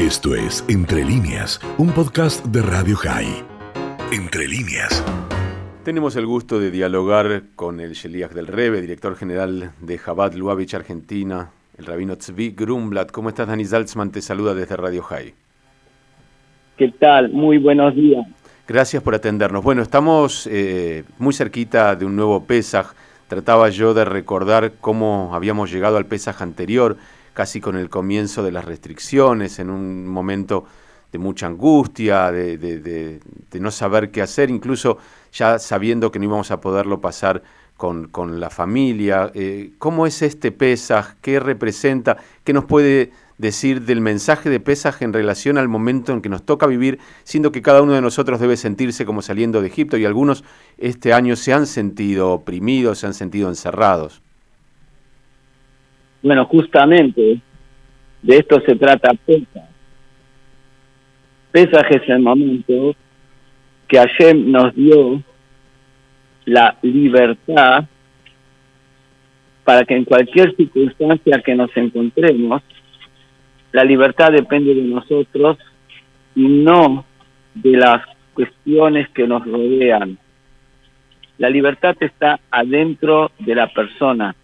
Esto es Entre líneas, un podcast de Radio High. Entre líneas. Tenemos el gusto de dialogar con el Sheliach del Rebe, director general de Chabad Lubavitch, Argentina, el rabino Tzvi Grumblat. ¿Cómo estás, Dani Zaltzman? Te saluda desde Radio High. ¿Qué tal? Muy buenos días. Gracias por atendernos. Bueno, estamos eh, muy cerquita de un nuevo Pesaj. Trataba yo de recordar cómo habíamos llegado al Pesaj anterior, casi con el comienzo de las restricciones, en un momento de mucha angustia, de, no saber qué hacer, incluso ya sabiendo que no íbamos a poderlo pasar con, la familia. Eh, ¿Cómo es este Pesaj? ¿Qué representa? ¿Qué nos puede decir del mensaje de Pesaj en relación al momento en que nos toca vivir, siendo que cada uno de nosotros debe sentirse como saliendo de Egipto y algunos este año se han sentido oprimidos, se han sentido encerrados. Bueno, justamente de esto se trata Pesaj. Pesaj es el momento que Hashem nos dio la libertad para que en cualquier circunstancia que nos encontremos, la libertad depende de nosotros y no de las cuestiones que nos rodean. La libertad está adentro de la persona,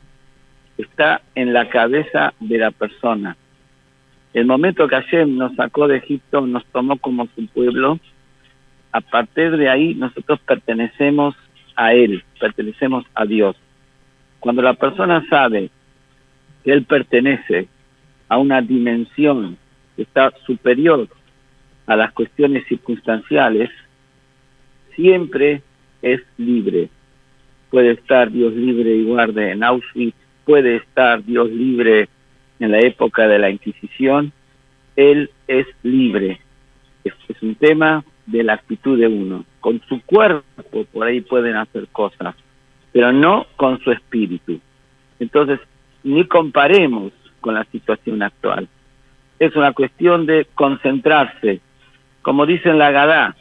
está en la cabeza de la persona. El momento que Hashem nos sacó de Egipto, nos tomó como su pueblo, a partir de ahí nosotros pertenecemos a Él, pertenecemos a Dios. Cuando la persona sabe que Él pertenece a una dimensión que está superior a las cuestiones circunstanciales, siempre es libre. Puede estar Dios libre y guarde en Auschwitz, puede estar Dios libre en la época de la Inquisición, Él es libre. Es, un tema de la actitud de uno. Con su cuerpo por ahí pueden hacer cosas, pero no con su espíritu. Entonces, ni comparemos con la situación actual. Es una cuestión de concentrarse. Como dice en la Gadá,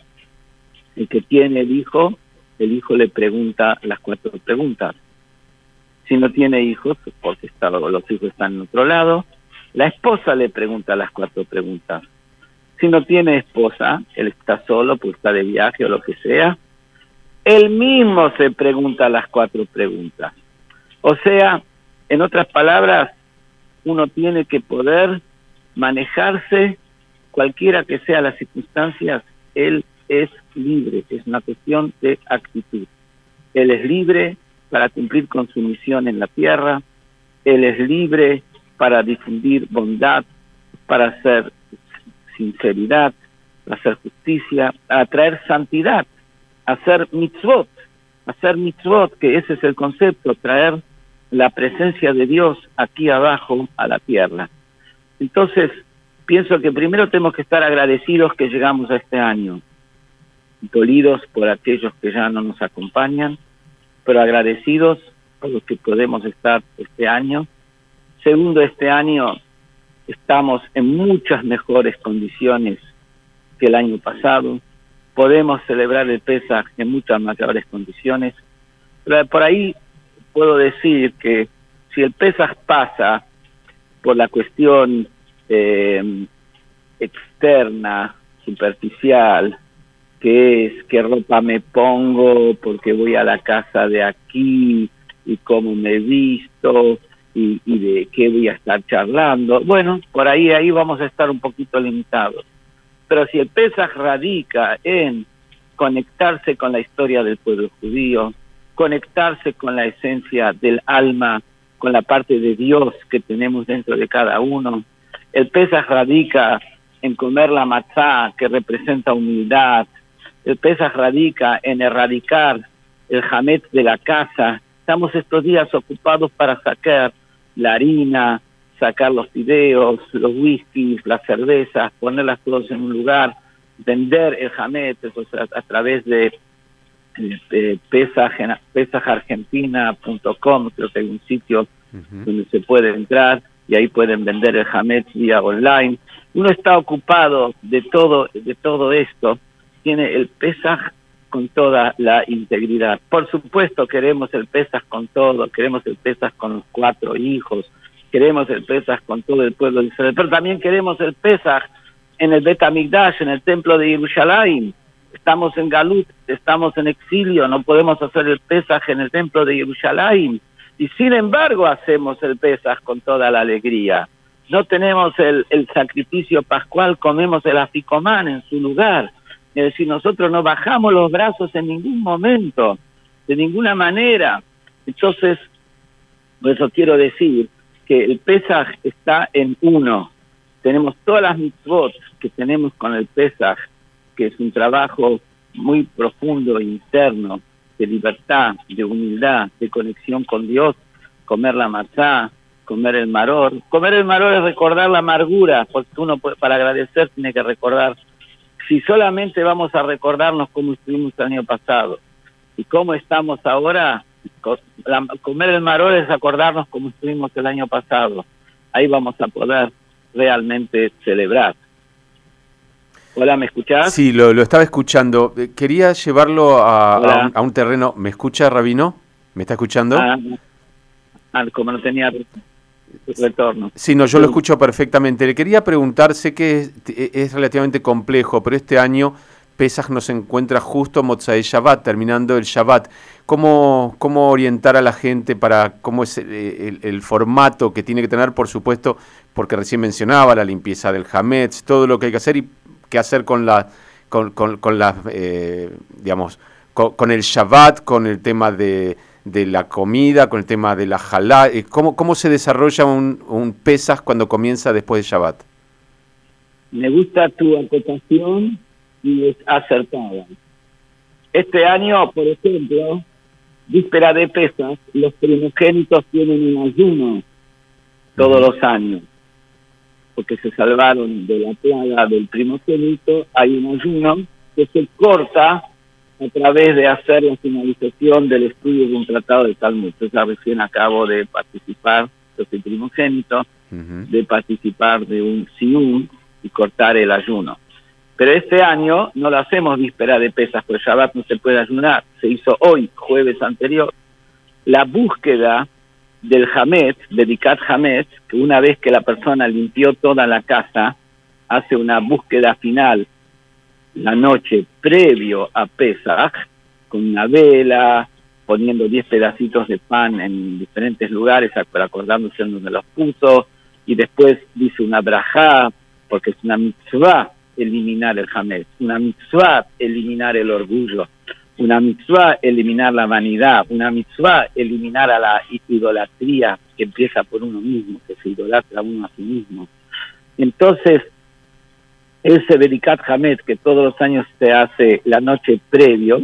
el que tiene el hijo, el hijo le pregunta las cuatro preguntas. Si no tiene hijos, porque está, los hijos están en otro lado, la esposa le pregunta las cuatro preguntas. Si no tiene esposa, él está solo, pues está de viaje o lo que sea, él mismo se pregunta las cuatro preguntas. O sea, en otras palabras, uno tiene que poder manejarse, cualquiera que sea las circunstancias, él es libre, es una cuestión de actitud. Él es libre para cumplir con su misión en la tierra, él es libre para difundir bondad, para hacer sinceridad, para hacer justicia, para traer santidad, hacer mitzvot, hacer mitzvot, que ese es el concepto, traer la presencia de Dios aquí abajo a la tierra. Entonces, pienso que primero tenemos que estar agradecidos que llegamos a este año, dolidos por aquellos que ya no nos acompañan, pero agradecidos por los que podemos estar este año. Segundo, este año estamos en muchas mejores condiciones que el año pasado. Podemos celebrar el Pesaj en muchas mayores condiciones. Pero por ahí puedo decir que si el Pesaj pasa por la cuestión eh, externa, superficial, que es qué ropa me pongo porque voy a la casa de aquí y cómo me he visto y, y, de qué voy a estar charlando. Bueno, por ahí ahí vamos a estar un poquito limitados. Pero si el Pesaj radica en conectarse con la historia del pueblo judío, conectarse con la esencia del alma, con la parte de Dios que tenemos dentro de cada uno. El Pesaj radica en comer la matzá, que representa humildad. El Pesaj radica en erradicar el jamet de la casa. Estamos estos días ocupados para sacar la harina, sacar los fideos, los whiskies, las cervezas, ponerlas todas en un lugar, vender el jamet a través de eh, pesajargentina.com, creo que hay un sitio donde se puede entrar y ahí pueden vender el Hamet vía online. Uno está ocupado de todo, de todo esto, tiene el Pesaj con toda la integridad. Por supuesto queremos el Pesaj con todo, queremos el Pesaj con los cuatro hijos, queremos el Pesaj con todo el pueblo de Israel, pero también queremos el Pesaj en el Betamigdash, en el templo de Jerusalén. Estamos en Galut, estamos en exilio, no podemos hacer el Pesaj en el templo de Jerusalén. Y sin embargo hacemos el Pesaj con toda la alegría. No tenemos el, el sacrificio pascual, comemos el aficomán en su lugar. Es decir, nosotros no bajamos los brazos en ningún momento, de ninguna manera. Entonces, por eso quiero decir que el Pesaj está en uno. Tenemos todas las mitzvot que tenemos con el Pesaj, que es un trabajo muy profundo e interno de libertad, de humildad, de conexión con Dios, comer la matzá, comer el maror. Comer el maror es recordar la amargura, porque uno para agradecer tiene que recordar. Si solamente vamos a recordarnos cómo estuvimos el año pasado y cómo estamos ahora, comer el maror es acordarnos cómo estuvimos el año pasado. Ahí vamos a poder realmente celebrar. Hola, ¿me escuchás? Sí, lo, estaba escuchando. Eh, quería llevarlo a, un, terreno. ¿Me escucha, Rabino? ¿Me está escuchando? Ah, ah como no tenía retorno. Sí, no, yo lo escucho perfectamente. Le quería preguntar, sé que es, relativamente complejo, pero este año Pesach nos encuentra justo Motzai Shabbat, terminando el Shabbat. ¿Cómo, ¿Cómo orientar a la gente para cómo es el, formato que tiene que tener, por supuesto, porque recién mencionaba la limpieza del Hametz, todo lo que hay que hacer y qué hacer con la, con, con, la, eh, digamos, con, el Shabbat, con el tema de, de, la comida, con el tema de la jalá, eh, ¿cómo, cómo se desarrolla un, un Pesas cuando comienza después de Shabbat? Me gusta tu acotación y es acertada. Este año, por ejemplo, víspera de Pesas, los primogénitos tienen un ayuno todos los años porque se salvaron de la plaga del primogénito, hay un ayuno que se corta a través de hacer la finalización del estudio de un tratado de Talmud. Yo recién acabo de participar, yo soy primogénito, de participar de un siún y cortar el ayuno. Pero este año no lo hacemos víspera de pesas, porque Shabbat no se puede ayunar, se hizo hoy, jueves anterior. La búsqueda del Hametz, dedicat Hametz, que una vez que la persona limpió toda la casa, hace una búsqueda final la noche previo a Pesach, con una vela, poniendo 10 pedacitos de pan en diferentes lugares, acordándose en donde los puso, y después dice una brajá, porque es una mitzvah eliminar el Hametz, una mitzvah eliminar el orgullo, una mitzvah eliminar la vanidad, una mitzvah eliminar a la idolatría que empieza por uno mismo, que se idolatra uno a sí mismo. Entonces, ese Berikat Hamed que todos los años se hace la noche previo,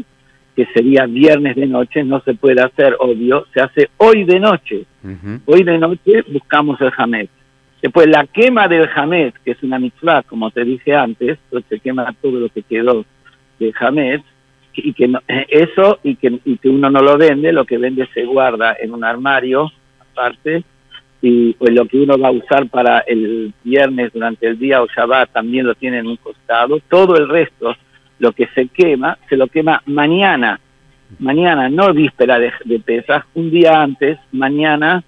que sería viernes de noche, no se puede hacer, obvio, se hace hoy de noche. Hoy de noche buscamos el Hamed. Después la quema del Hamed, que es una mitzvah, como te dije antes, pues se quema todo lo que quedó de Hamed, y que eso y que, y que uno no lo vende, lo que vende se guarda en un armario aparte y pues lo que uno va a usar para el viernes durante el día o Shabbat también lo tiene en un costado. Todo el resto, lo que se quema, se lo quema mañana. Mañana, no víspera de, de pesas, un día antes, mañana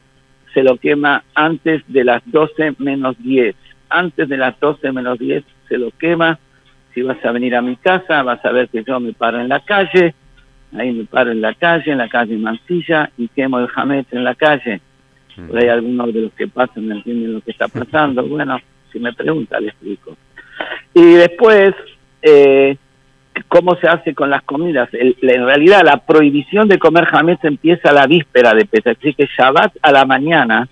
se lo quema antes de las 12 menos 10. Antes de las 12 menos 10 se lo quema si vas a venir a mi casa, vas a ver que yo me paro en la calle, ahí me paro en la calle, en la calle Mancilla, y quemo el jamete en la calle. Por ahí algunos de los que pasan no entienden lo que está pasando. Bueno, si me pregunta, le explico. Y después, eh, ¿cómo se hace con las comidas? en realidad, la prohibición de comer jamete empieza a la víspera de Pesach, así que Shabbat a la mañana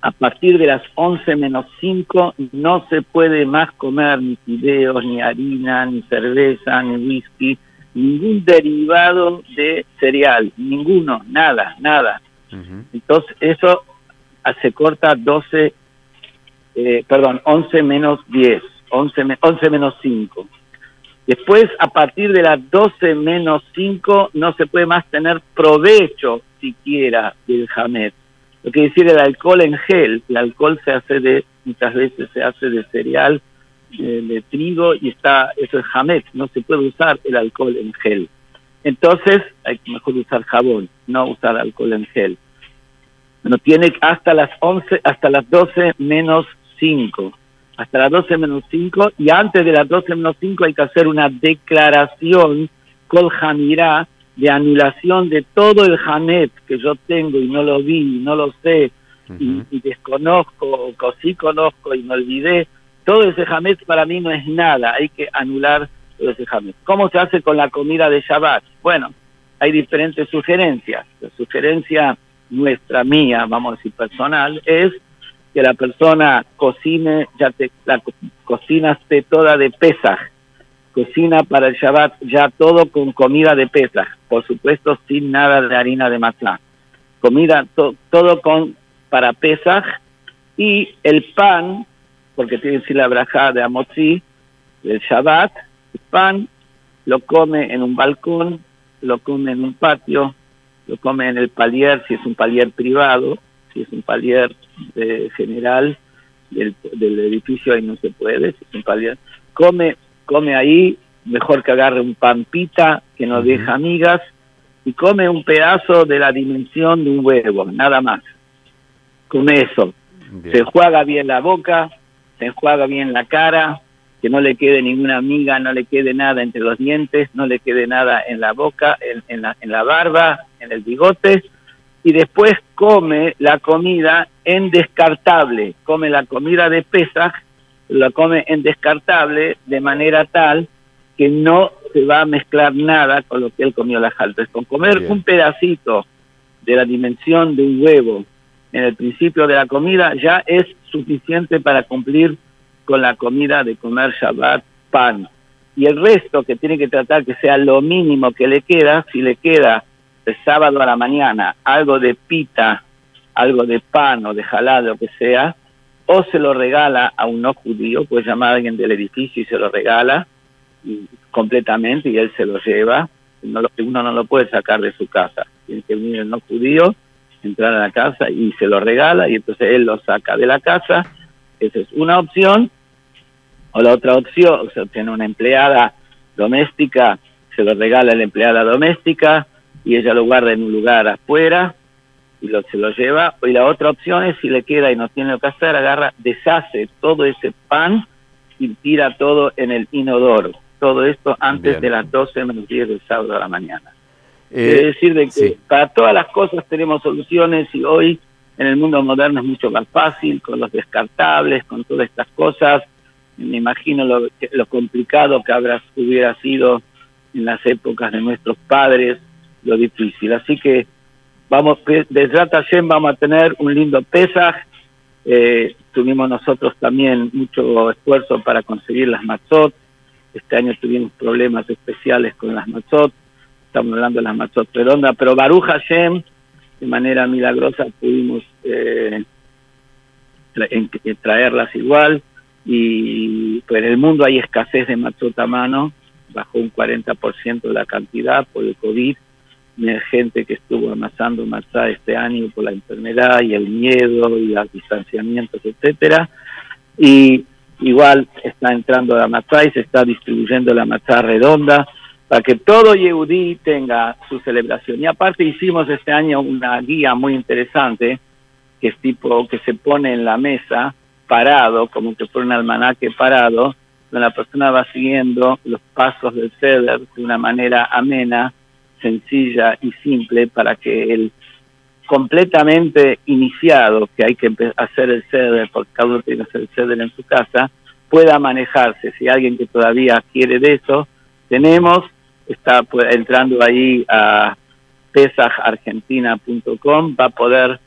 a partir de las 11 menos 5 no se puede más comer ni fideos, ni harina, ni cerveza, ni whisky, ningún derivado de cereal, ninguno, nada, nada. Entonces eso se corta 12, eh, perdón, 11 menos 10, 11, 11 menos 5. Después, a partir de las 12 menos 5, no se puede más tener provecho siquiera del jamet lo que decir el alcohol en gel, el alcohol se hace de, muchas veces se hace de cereal, eh, de, trigo y está, eso es jamet, no se puede usar el alcohol en gel. Entonces hay que mejor usar jabón, no usar alcohol en gel. No tiene hasta las 11, hasta las 12 menos 5. hasta las 12 menos 5 y antes de las 12 menos 5 hay que hacer una declaración col jamirá de anulación de todo el Hanet que yo tengo y no lo vi, y no lo sé, y, desconozco, o sí conozco y me olvidé, todo ese Hamet para mí no es nada, hay que anular Hamet. ¿Cómo se hace con la comida de Shabbat? Bueno, hay diferentes sugerencias. La sugerencia nuestra, mía, vamos a decir personal, es que la persona cocine, ya te, la cocina esté toda de Pesaj, cocina para el Shabbat ya todo con comida de Pesaj, por supuesto sin nada de harina de matzah, comida todo con para Pesaj y el pan, porque tiene que decir la braja de Amotzi, del Shabbat, pan lo come en un balcón, lo come en un patio, lo come en el palier si es un palier privado, si es un palier de general del, edificio ahí no se puede, si es un palier, come, come ahí, mejor que agarre un pampita que no deja amigas y come un pedazo de la dimensión de un huevo, nada más. Come eso. Se enjuaga bien la boca, se enjuaga bien la cara, que no le quede ninguna amiga, no le quede nada entre los dientes, no le quede nada en la boca, en, la, en la barba, en el bigote, y después come la comida en descartable, come la comida de Pesaj, la come en descartable de manera tal que no se va a mezclar nada con lo que él comió las altas. Con comer un pedacito de la dimensión de un huevo en el principio de la comida ya es suficiente para cumplir con la comida de comer Shabbat pan. Y el resto que tiene que tratar que sea lo mínimo que le queda, si le queda el sábado a la mañana algo de pita, algo de pan o de jalá, lo que sea, o se lo regala a un no judío, puede llamar a alguien del edificio y se lo regala completamente y él se lo lleva. No lo, uno no lo puede sacar de su casa. Tiene que venir el no judío, entrar a la casa y se lo regala y entonces él lo saca de la casa. Esa es una opción. O la otra opción, o sea, tiene una empleada doméstica, se lo regala a la empleada doméstica y ella lo guarda en un lugar afuera y lo, se lo lleva. Y la otra opción es, si le queda y no tiene lo que hacer, agarra, deshace todo ese pan y tira todo en el inodoro. Todo esto antes de las 12 menos 10 del sábado a la mañana. Eh, Quiere decir de que para todas las cosas tenemos soluciones y hoy en el mundo moderno es mucho más fácil, con los descartables, con todas estas cosas me imagino lo, lo complicado que habrá, hubiera sido en las épocas de nuestros padres, lo difícil. Así que vamos, desde Hashem vamos a tener un lindo Pesaj. Eh, tuvimos nosotros también mucho esfuerzo para conseguir las matzot. Este año tuvimos problemas especiales con las matzot. Estamos hablando de las matzot redondas, pero Baruch Hashem, de manera milagrosa, pudimos eh, traerlas igual y pues en el mundo hay escasez de matzot a mano, bajó un 40% la cantidad por el COVID, hay gente que estuvo amasando matzá este año por la enfermedad y el miedo y los distanciamientos, etcétera, y igual está entrando la matzá y se está distribuyendo la matzá redonda para que todo Yehudí tenga su celebración. Y aparte hicimos este año una guía muy interesante que es tipo que se pone en la mesa parado, como que fuera un almanaque parado, donde la persona va siguiendo los pasos del ceder de una manera amena, sencilla y simple para que el completamente iniciado, que hay que hacer el ceder, porque cada uno tiene que hacer el ceder en su casa, pueda manejarse. Si alguien que todavía quiere de eso, tenemos, está entrando ahí a pesajargentina.com, va a poder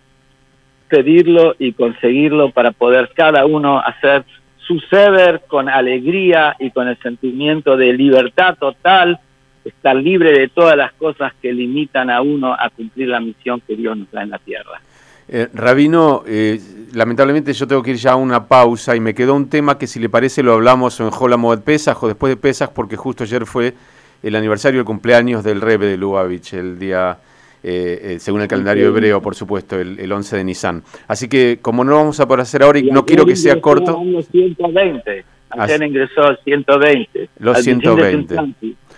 pedirlo y conseguirlo para poder cada uno hacer su ser con alegría y con el sentimiento de libertad total, estar libre de todas las cosas que limitan a uno a cumplir la misión que Dios nos da en la tierra. Eh, Rabino, eh, lamentablemente yo tengo que ir ya a una pausa y me quedó un tema que si le parece lo hablamos en Jola Moed Pesaj o después de Pesaj porque justo ayer fue el aniversario del cumpleaños del Rebe de Lubavitch, el día eh, eh, según el calendario hebreo, por supuesto, el, el, 11 de Nisan. Así que, como no vamos a poder hacer ahora y, no quiero que sea corto... 120. Ayer ingresó 120. Los 120.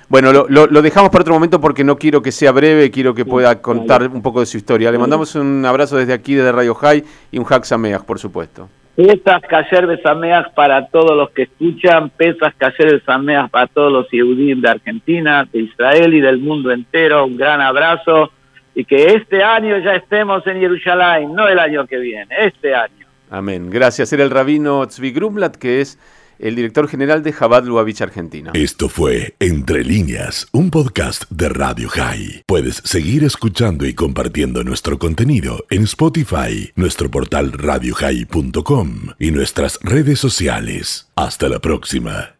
Bueno, lo, lo, dejamos para otro momento porque no quiero que sea breve, quiero que pueda contar un poco de su historia. Le mandamos un abrazo desde aquí, desde Radio High, y un Hack Sameach, por supuesto. Pesas Kasher Besameas para todos los que escuchan, Pesas Kasher Besameas para todos los Yehudim de Argentina, de Israel y del mundo entero. Un gran abrazo y que este año ya estemos en Jerusalén, no el año que viene, este año. Amén. Gracias. Era el rabino Tzvi Grumlat, que es el director general de Chabad Lubavitch Argentina. Esto fue Entre Líneas, un podcast de Radio High. Puedes seguir escuchando y compartiendo nuestro contenido en Spotify, nuestro portal radiohigh.com y nuestras redes sociales. Hasta la próxima.